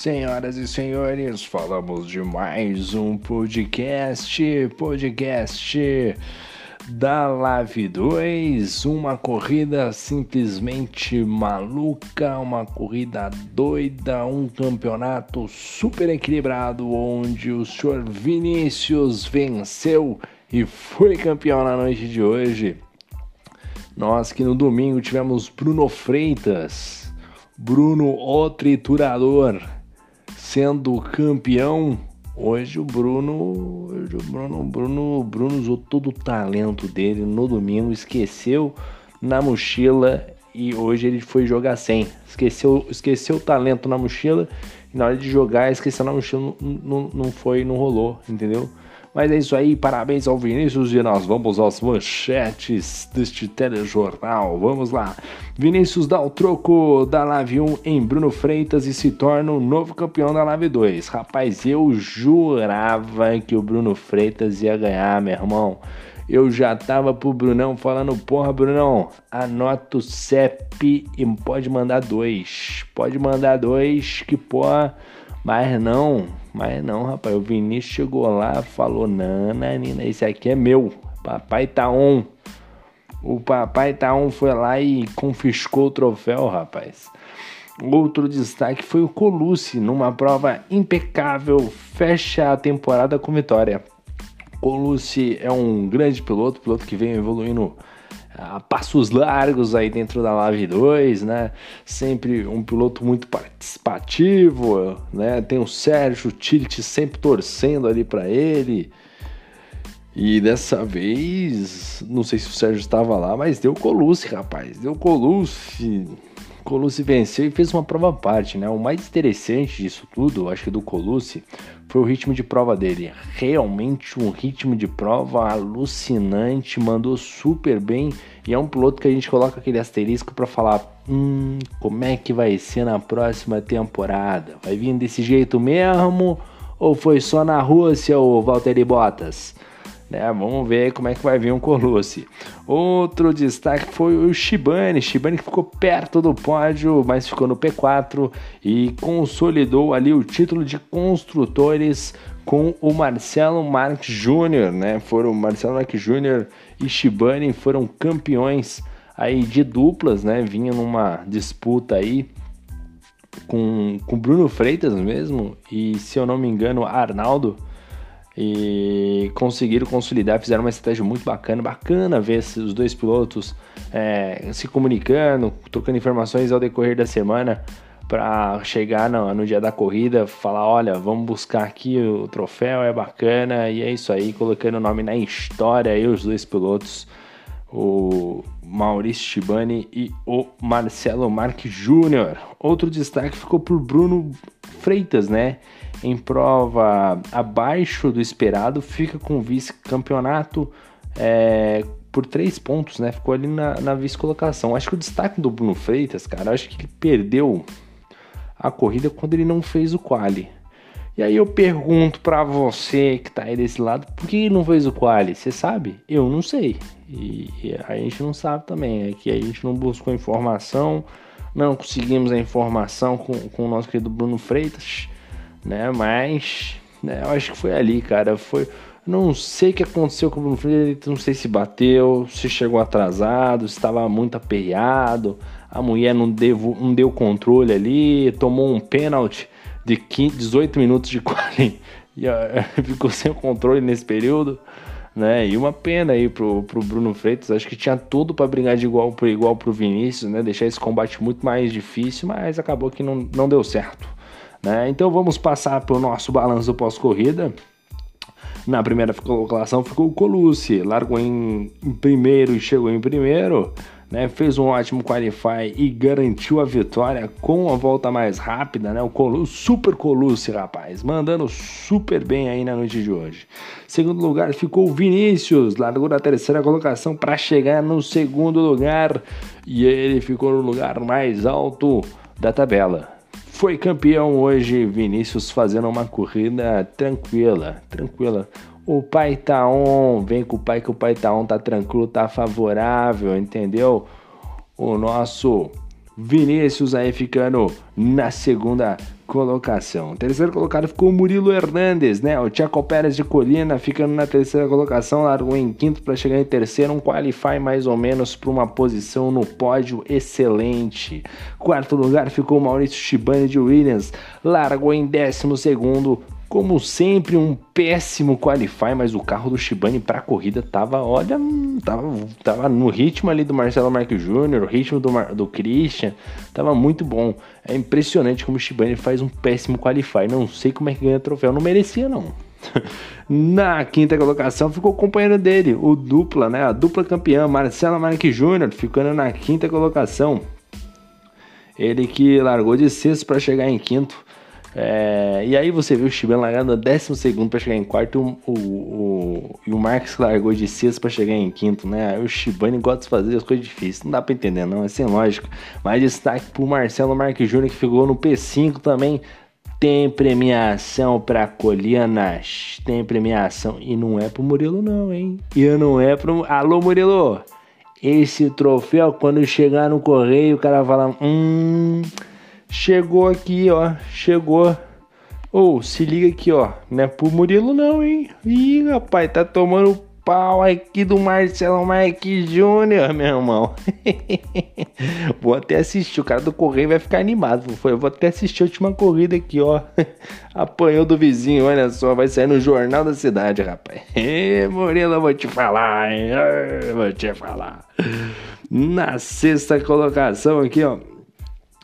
Senhoras e senhores, falamos de mais um podcast, podcast da Live 2, uma corrida simplesmente maluca, uma corrida doida, um campeonato super equilibrado onde o senhor Vinícius venceu e foi campeão na noite de hoje. Nós que no domingo tivemos Bruno Freitas, Bruno o Triturador, sendo campeão. Hoje o Bruno, hoje o Bruno, Bruno, Bruno usou todo o talento dele no domingo, esqueceu na mochila e hoje ele foi jogar sem. Esqueceu, esqueceu o talento na mochila e na hora de jogar esqueceu na mochila, não, não, não foi, não rolou, entendeu? Mas é isso aí, parabéns ao Vinícius e nós vamos às manchetes deste telejornal. Vamos lá. Vinícius dá o troco da Live 1 em Bruno Freitas e se torna o novo campeão da Live 2. Rapaz, eu jurava que o Bruno Freitas ia ganhar, meu irmão. Eu já tava pro Brunão falando, porra, Brunão, anota o CEP e pode mandar dois. Pode mandar dois, que porra. Mas não, mas não, rapaz. O Vinícius chegou lá falou: Nana, Nina, esse aqui é meu. Papai tá on. O papai tá on foi lá e confiscou o troféu, rapaz. Outro destaque foi o Colucci, numa prova impecável, fecha a temporada com vitória. Colucci é um grande piloto, piloto que vem evoluindo a passos largos aí dentro da Live 2, né? Sempre um piloto muito participativo, né? Tem o Sérgio Tilt sempre torcendo ali para ele. E dessa vez, não sei se o Sérgio estava lá, mas deu Colucci, rapaz. Deu Colucci. Colucci venceu e fez uma prova à parte, né? O mais interessante disso tudo, acho que do Colucci, foi o ritmo de prova dele. Realmente um ritmo de prova alucinante, mandou super bem e é um piloto que a gente coloca aquele asterisco para falar, hum, como é que vai ser na próxima temporada? Vai vir desse jeito mesmo ou foi só na Rússia o Valtteri Bottas? Né? Vamos ver como é que vai vir um Colucci. Outro destaque foi o Shibane. Shibane que ficou perto do pódio, mas ficou no P4 e consolidou ali o título de construtores com o Marcelo Marques Júnior, né? Foram Marcelo Marques Júnior e Shibane foram campeões aí de duplas, né? Vinha numa disputa aí com com Bruno Freitas mesmo e se eu não me engano Arnaldo e conseguiram consolidar, fizeram uma estratégia muito bacana, bacana ver os dois pilotos é, se comunicando, trocando informações ao decorrer da semana para chegar no, no, dia da corrida, falar, olha, vamos buscar aqui o troféu, é bacana, e é isso aí, colocando o nome na história aí os dois pilotos, o Maurício Shibani e o Marcelo Marques Júnior. Outro destaque ficou por Bruno Freitas, né? Em prova abaixo do esperado, fica com o vice-campeonato é, por três pontos, né? Ficou ali na, na vice-colocação. Acho que o destaque do Bruno Freitas, cara, acho que ele perdeu a corrida quando ele não fez o quali. E aí eu pergunto para você que tá aí desse lado, por que ele não fez o quali? Você sabe? Eu não sei. E, a gente não sabe também, é que a gente não buscou informação, não conseguimos a informação com, com o nosso querido Bruno Freitas né? Mas né, eu acho que foi ali, cara. Foi. Não sei o que aconteceu com o Bruno Freitas, não sei se bateu, se chegou atrasado, se estava muito aperreado, a mulher não, devo, não deu controle ali, tomou um pênalti de 15, 18 minutos de quali e ficou sem controle nesse período, né? E uma pena aí pro, pro Bruno Freitas, acho que tinha tudo para brigar de igual por igual pro Vinícius, né? Deixar esse combate muito mais difícil, mas acabou que não, não deu certo. Né? Então vamos passar para o nosso balanço pós-corrida. Na primeira colocação ficou o Colucci, largou em, primeiro e chegou em primeiro. Né, fez um ótimo qualify e garantiu a vitória com a volta mais rápida, né? O Colucci, super Colucci, rapaz, mandando super bem aí na noite de hoje. Segundo lugar ficou o Vinícius, largou na terceira colocação para chegar no segundo lugar e ele ficou no lugar mais alto da tabela. Foi campeão hoje, Vinícius fazendo uma corrida tranquila, tranquila. O pai tá on, vem com o pai que o pai tá on, tá tranquilo, tá favorável, entendeu? O nosso Vinícius aí ficando na segunda colocação. Terceiro colocado ficou o Murilo Hernandes, né? O Tiago Pérez de Colina ficando na terceira colocação, largou em quinto para chegar em terceiro, um qualify mais ou menos para uma posição no pódio excelente. Quarto lugar ficou o Maurício Shibani de Williams, largou em décimo segundo, como sempre, um péssimo qualify, mas o carro do Shibane para a corrida tava, olha, tava, tava no ritmo ali do Marcelo Marques Júnior, o ritmo do, Mar, do Christian, tava muito bom. É impressionante como o Shibane faz um péssimo qualify. Não sei como é que ganha troféu, não merecia não. Na quinta colocação ficou o companheiro dele, o dupla, né? A dupla campeã, Marcelo Marques Júnior, ficando na quinta colocação. Ele que largou de sexto para chegar em quinto. É, e aí você viu o Shibane largando décimo segundo para chegar em quarto o, o, o, e o largou de sexto para chegar em quinto, né? O Shibane gosta de fazer as coisas difíceis, não dá para entender não, é sem lógica. Mas destaque pro Marcelo Marques Júnior que ficou no P5 também. Tem premiação pra Colianas, tem premiação e não é pro Murilo não, hein? E não é pro... Alô Murilo, esse troféu quando chegar no correio o cara fala... Hum... Chegou aqui, ó. Chegou. Ô, oh, se liga aqui, ó. Não é pro Murilo, não, hein? Ih, rapaz, tá tomando pau aqui do Marcelo Marques Júnior, meu irmão. vou até assistir. O cara do Correio vai ficar animado. Eu vou até assistir a última corrida aqui, ó. Apanhou do vizinho, olha só. Vai sair no Jornal da Cidade, rapaz. Ê, Murilo, vou te falar, hein? Vou te falar. Na sexta colocação aqui, ó.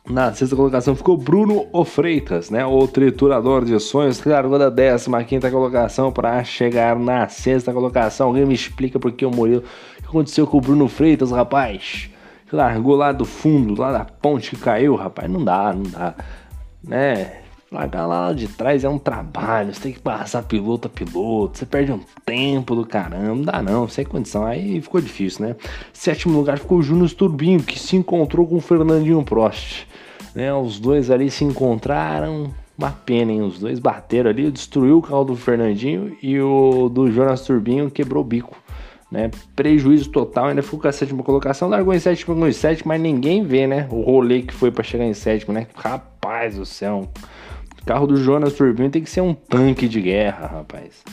Na sexta colocação ficou Bruno Ofreitas, né? O triturador de sonhos, que largou da 15 colocação para chegar na sexta colocação. Alguém me explica por que o Murilo. O que aconteceu com o Bruno Freitas, rapaz? Largou lá do fundo, lá da ponte que caiu, rapaz. Não dá, não dá. Né? Largar lá de trás é um trabalho, você tem que passar piloto a piloto, você perde um tempo do caramba, não dá não, sem condição, aí ficou difícil, né? Sétimo lugar ficou o Júnior Turbinho, que se encontrou com o Fernandinho Prost. Né, os dois ali se encontraram, uma pena, hein? Os dois bateram ali, destruiu o carro do Fernandinho e o do Jonas Turbinho quebrou o bico. Né? Prejuízo total, ainda ficou com a sétima colocação, largou em sétimo, largou em sétimo, mas ninguém vê, né? O rolê que foi para chegar em sétimo, né? Rapaz do céu, carro do Jonas Turbinho tem que ser um tanque de guerra, rapaz.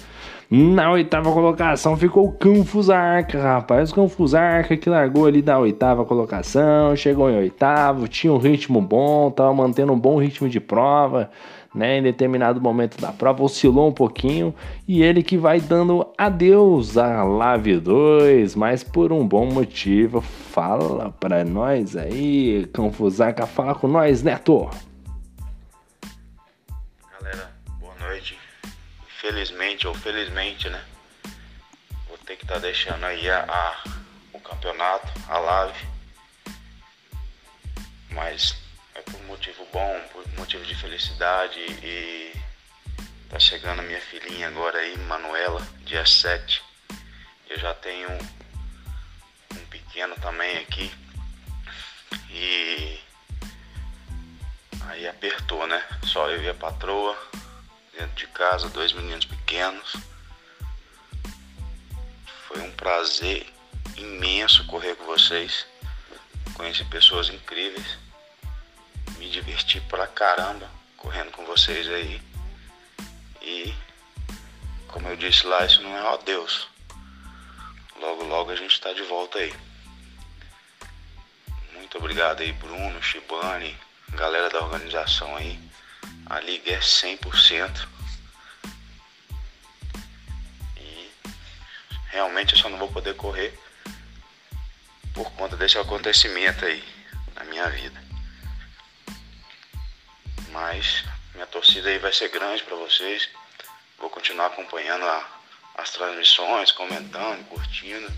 Na oitava colocação ficou o Canfusarca, rapaz. O Canfusarca que largou ali da oitava colocação, chegou em oitavo, tinha um ritmo bom, tava mantendo um bom ritmo de prova, né? Em determinado momento da prova, oscilou um pouquinho e ele que vai dando adeus à Lave 2, mas por um bom motivo. Fala pra nós aí, Canfusarca, fala com nós, Neto. Infelizmente ou felizmente, né? Vou ter que estar tá deixando aí a, a, o campeonato, a live. Mas é por motivo bom, por motivo de felicidade e tá chegando a minha filhinha agora aí, Manuela, dia 7. Eu já tenho um pequeno também aqui. E aí apertou, né? Só eu e a patroa dentro de casa, dois meninos pequenos. Foi um prazer imenso correr com vocês. Conheci pessoas incríveis. Me diverti pra caramba correndo com vocês aí. E como eu disse lá, isso não é ó Deus. Logo, logo a gente está de volta aí. Muito obrigado aí, Bruno, Shibane, galera da organização aí. A liga é 100%. E realmente eu só não vou poder correr por conta desse acontecimento aí na minha vida. Mas minha torcida aí vai ser grande para vocês. Vou continuar acompanhando a, as transmissões, comentando, curtindo.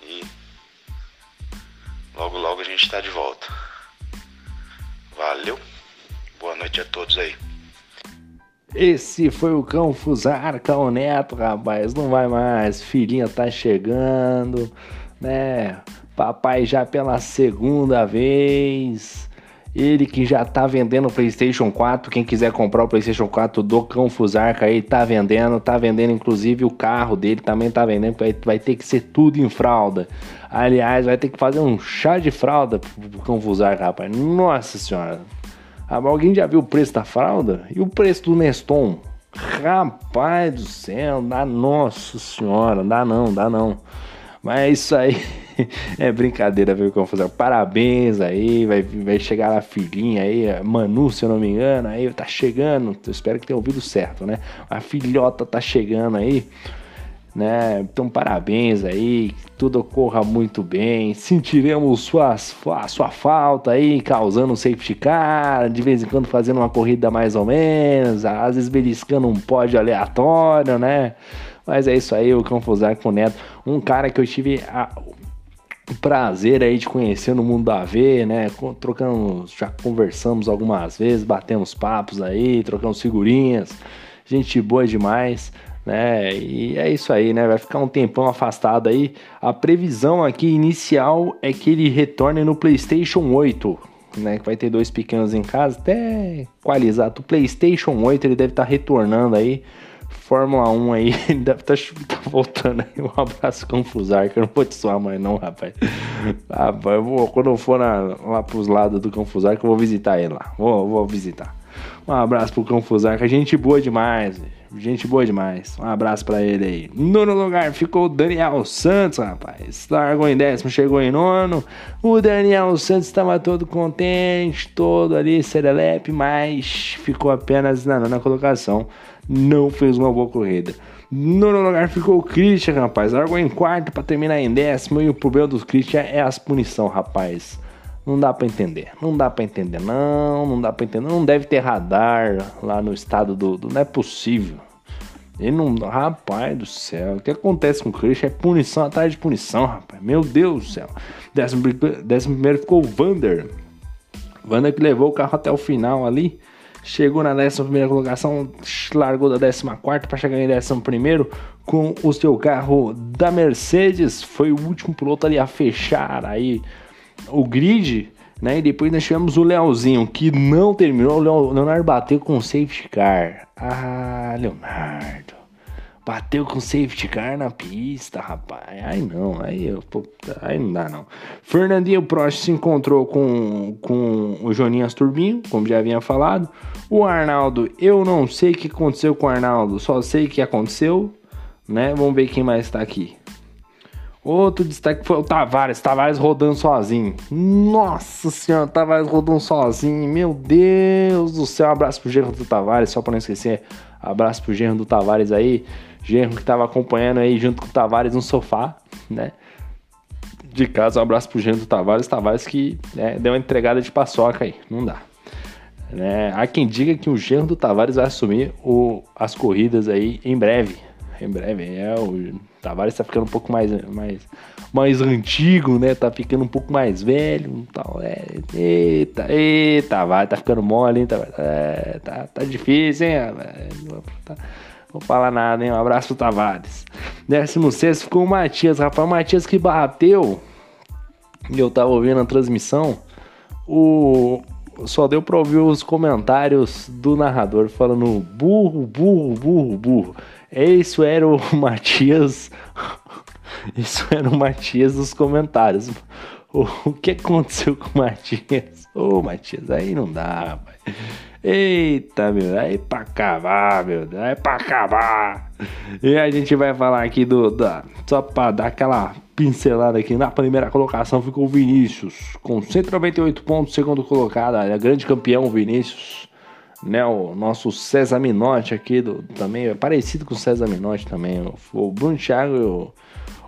E logo logo a gente está de volta. Valeu! Boa noite a todos aí. Esse foi o Cão Fusarca, o Neto, rapaz. Não vai mais. Filhinha tá chegando, né? Papai já pela segunda vez. Ele que já tá vendendo o PlayStation 4. Quem quiser comprar o PlayStation 4 do Cão Fusarca aí, tá vendendo. Tá vendendo inclusive o carro dele também tá vendendo. Vai, vai ter que ser tudo em fralda. Aliás, vai ter que fazer um chá de fralda pro Cão Fusarca, rapaz. Nossa senhora. Alguém já viu o preço da fralda? E o preço do Neston? Rapaz do céu, dá nossa senhora, dá não, dá não. Mas é isso aí é brincadeira, viu, confusão? Parabéns aí, vai, vai chegar a filhinha aí, Manu, se eu não me engano, aí tá chegando, espero que tenha ouvido certo, né? A filhota tá chegando aí né? Então, parabéns aí, que tudo ocorra muito bem. Sentiremos sua, sua falta aí, causando um safety car, de vez em quando fazendo uma corrida mais ou menos, às vezes beliscando um pódio aleatório, né? Mas é isso aí, o Confusar com o Neto, um cara que eu tive a, o prazer aí de conhecer no mundo da V, né? Trocamos, já conversamos algumas vezes, batemos papos aí, trocamos figurinhas, gente boa demais né? E é isso aí, né? Vai ficar um tempão afastado aí. A previsão aqui inicial é que ele retorne no PlayStation 8, né? Que vai ter dois pequenos em casa, até equalizar. O PlayStation 8 ele deve estar tá retornando aí. Fórmula 1 aí, ele deve estar tá, tá voltando aí. Um abraço Confusar, que eu não vou te suar mais, não, rapaz. rapaz eu vou, quando eu for na, lá pros lados do Confusar, que eu vou visitar ele lá. Vou, vou visitar. Um abraço pro Confusar, que a gente boa demais. Gente boa demais. Um abraço para ele aí. Nono lugar ficou o Daniel Santos, rapaz. Largou em décimo, chegou em nono. O Daniel Santos estava todo contente, todo ali, serelepe, mas ficou apenas na nona colocação. Não fez uma boa corrida. Nono lugar ficou o Christian, rapaz. Largou em quarto para terminar em décimo. E o problema do Christian é as punição, rapaz. Não dá para entender. Não dá para entender, não. Não dá para entender. Não deve ter radar lá no estado do, do. Não é possível. Ele não. Rapaz do céu. O que acontece com o Christian é punição atrás de punição, rapaz. Meu Deus do céu. Décimo, décimo primeiro ficou o Vander. Vander que levou o carro até o final ali. Chegou na décima primeira colocação, largou da décima quarta para chegar em décimo primeiro com o seu carro da Mercedes. Foi o último piloto ali a fechar aí o grid, né? E depois nós tivemos o Leozinho, que não terminou. O Leonardo bateu com o safety car. Ah, Leonardo. Bateu com safety car na pista, rapaz. Aí não, aí, eu, aí não dá não. Fernandinho Prost se encontrou com, com o Joninhas Turbinho, como já havia falado. O Arnaldo, eu não sei o que aconteceu com o Arnaldo, só sei que aconteceu, né? Vamos ver quem mais está aqui. Outro destaque foi o Tavares. Tavares rodando sozinho. Nossa senhora, Tavares rodando sozinho. Meu Deus do céu. Um abraço pro Gerro do Tavares, só pra não esquecer. Abraço pro Gerro do Tavares aí. Gerro que tava acompanhando aí junto com o Tavares no sofá, né? De casa, um abraço pro Gerro do Tavares. Tavares que né, deu uma entregada de paçoca aí. Não dá. Né? Há quem diga que o Gerro do Tavares vai assumir o, as corridas aí em breve. Em breve. É o Tavares tá ficando um pouco mais, mais, mais antigo, né? Tá ficando um pouco mais velho tal. É, eita, eita, vai, tá ficando mole, hein? Tá, é, tá, tá difícil, hein? Tá, vou falar nada, hein? Um abraço pro Tavares. 16 ficou o Matias, rapaz. O Matias que bateu. E eu tava ouvindo a transmissão. O, só deu pra ouvir os comentários do narrador falando burro, burro, burro, burro. Isso era o Matias. Isso era o Matias dos comentários. O que aconteceu com o Matias? Ô, Matias, aí não dá, rapaz. Eita, meu, aí pra acabar, meu, aí pra acabar. E a gente vai falar aqui do. Da, só pra dar aquela pincelada aqui. Na primeira colocação ficou o Vinícius, com 198 pontos, segundo colocado. A grande campeão, Vinícius né, o nosso César Minotti aqui, do, também é parecido com o César Minotti também. O, o Bruno Thiago,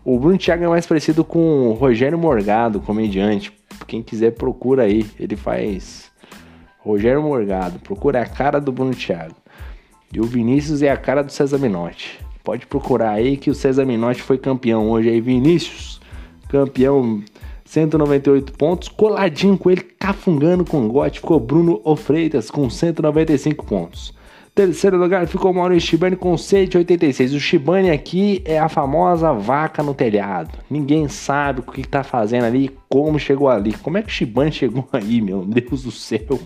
o, o Bruno Thiago é mais parecido com o Rogério Morgado, comediante. Quem quiser procura aí, ele faz Rogério Morgado, procura a cara do Bruno Thiago. E o Vinícius é a cara do César Minotti. Pode procurar aí que o César Minotti foi campeão hoje aí, Vinícius, campeão 198 pontos. Coladinho com ele, cafungando com o gote, ficou Bruno Ofreitas com 195 pontos. Terceiro lugar ficou Maurício Shibane com 186. O Shibane aqui é a famosa vaca no telhado. Ninguém sabe o que está fazendo ali, como chegou ali. Como é que o Shibane chegou aí, meu Deus do céu?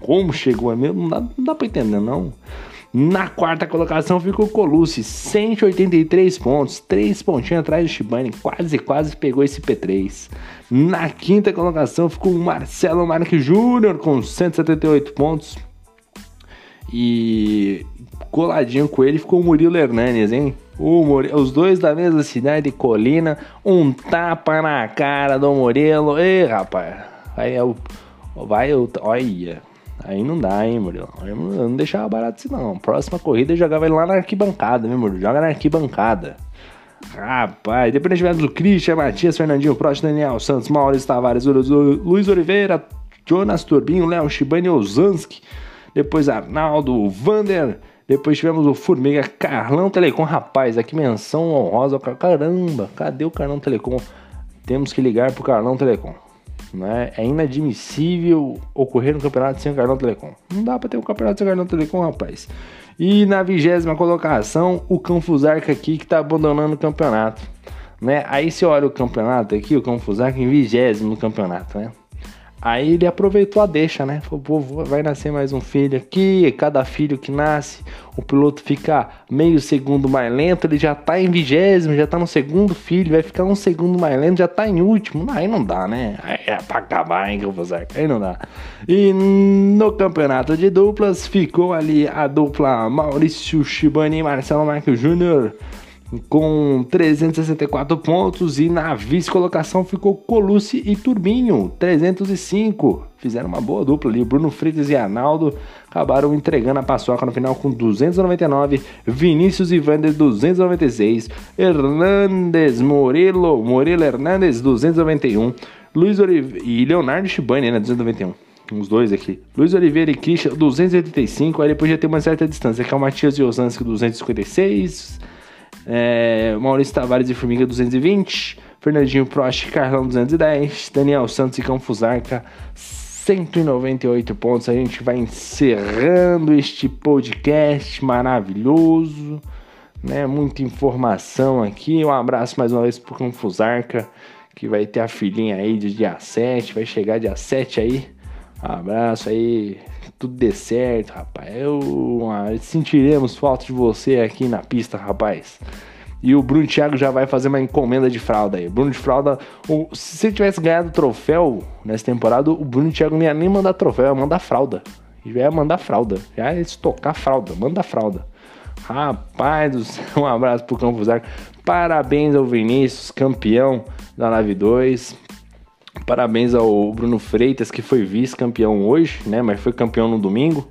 Como chegou ali? Não dá, não dá para entender, não. Na quarta colocação ficou Colucci, 183 pontos, 3 pontinhos atrás do Shibane, quase, quase pegou esse P3. Na quinta colocação ficou o Marcelo Marques Júnior com 178 pontos. E coladinho com ele ficou o Murilo Hernanes, hein? O Murilo, os dois da mesma cidade, Colina, um tapa na cara do Murilo. Ei, rapaz, aí é o. Vai, olha. Aí não dá, hein, Murilo? Eu não deixava barato assim, não. Próxima corrida eu jogava ele lá na arquibancada, viu, Murilo? Joga na arquibancada. Rapaz, depois tivemos o Christian, Matias, Fernandinho Prost, Daniel Santos, Maurício Tavares, Luiz Oliveira, Jonas Turbinho, Léo Shibani Ozanski, depois Arnaldo, Vander, depois tivemos o Formiga, Carlão Telecom. Rapaz, aqui menção honrosa. Caramba, cadê o Carlão Telecom? Temos que ligar pro Carlão Telecom. Né? É inadmissível ocorrer um campeonato sem o Carlão Telecom. Não dá pra ter um campeonato sem o Carlão Telecom, rapaz. E na vigésima colocação, o Canfusarca aqui que tá abandonando o campeonato. Né? Aí você olha o campeonato aqui, o Canfusarca em vigésimo no campeonato, né? Aí ele aproveitou a deixa, né? Falou, vai nascer mais um filho aqui. Cada filho que nasce, o piloto fica meio segundo mais lento. Ele já tá em vigésimo, já tá no segundo filho, vai ficar um segundo mais lento, já tá em último. Aí não dá, né? Aí é pra acabar, hein, que eu vou fazer. Aí não dá. E no campeonato de duplas, ficou ali a dupla Maurício Shibani e Marcelo Marques Júnior com 364 pontos e na vice-colocação ficou Colucci e Turbinho, 305. Fizeram uma boa dupla ali, Bruno Freitas e Arnaldo acabaram entregando a paçoca no final com 299, Vinícius e Vander 296, Hernandes Morelo, Morelo Hernandes 291, Luiz Oliveira e Leonardo Shibani, né, 291 uns dois aqui. Luiz Oliveira e Christian, 285. Aí depois já tem uma certa distância, que é o Matias Osanski, 256. É, Maurício Tavares e Formiga 220, Fernandinho Prost, Carlão 210, Daniel Santos e Campuzarca 198 pontos. A gente vai encerrando este podcast maravilhoso, né? Muita informação aqui. Um abraço mais uma vez pro Campuzarca, que vai ter a filhinha aí de dia 7, vai chegar dia 7 aí. Abraço aí, tudo dê certo, rapaz. Eu sentiremos falta de você aqui na pista, rapaz. E o Bruno Thiago já vai fazer uma encomenda de fralda aí. Bruno de fralda, se ele tivesse ganhado troféu nessa temporada, o Bruno Thiago não ia nem mandar troféu, ia mandar fralda. Já ia mandar fralda. Já ia estocar fralda, manda fralda. Rapaz do céu, um abraço pro Campos Arco. Parabéns ao Vinícius, campeão da Nave 2. Parabéns ao Bruno Freitas, que foi vice-campeão hoje, né? Mas foi campeão no domingo.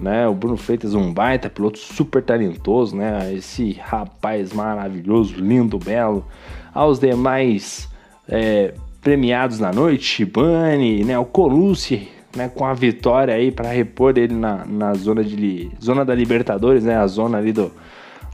Né, o Bruno Freitas, um baita piloto super talentoso, né? Esse rapaz maravilhoso, lindo, belo. Aos demais é, premiados na noite, Shibane, né? O Colucci, né? Com a vitória aí para repor ele na, na zona de zona da Libertadores, né? A zona ali do,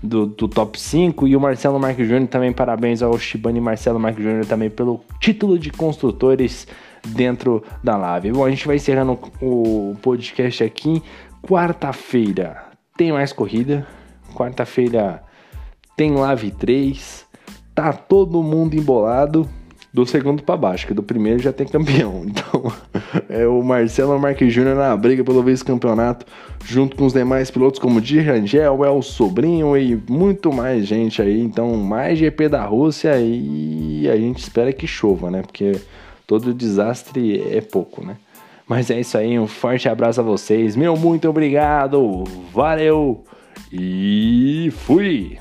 do, do, top 5 e o Marcelo Marques Júnior também parabéns ao Shibane Marcelo Marques Júnior também pelo título de construtores dentro da Lave. Bom, a gente vai encerrando o podcast aqui. Quarta-feira tem mais corrida. Quarta-feira tem Lave 3. Tá todo mundo embolado do segundo para baixo, que do primeiro já tem campeão. Então, é o Marcelo Marques Júnior na briga pelo vice-campeonato, junto com os demais pilotos como Di Rangel, El Sobrinho e muito mais gente aí. Então, mais GP da Rússia e a gente espera que chova, né? Porque todo desastre é pouco, né? Mas é isso aí, um forte abraço a vocês. Meu muito obrigado. Valeu e fui.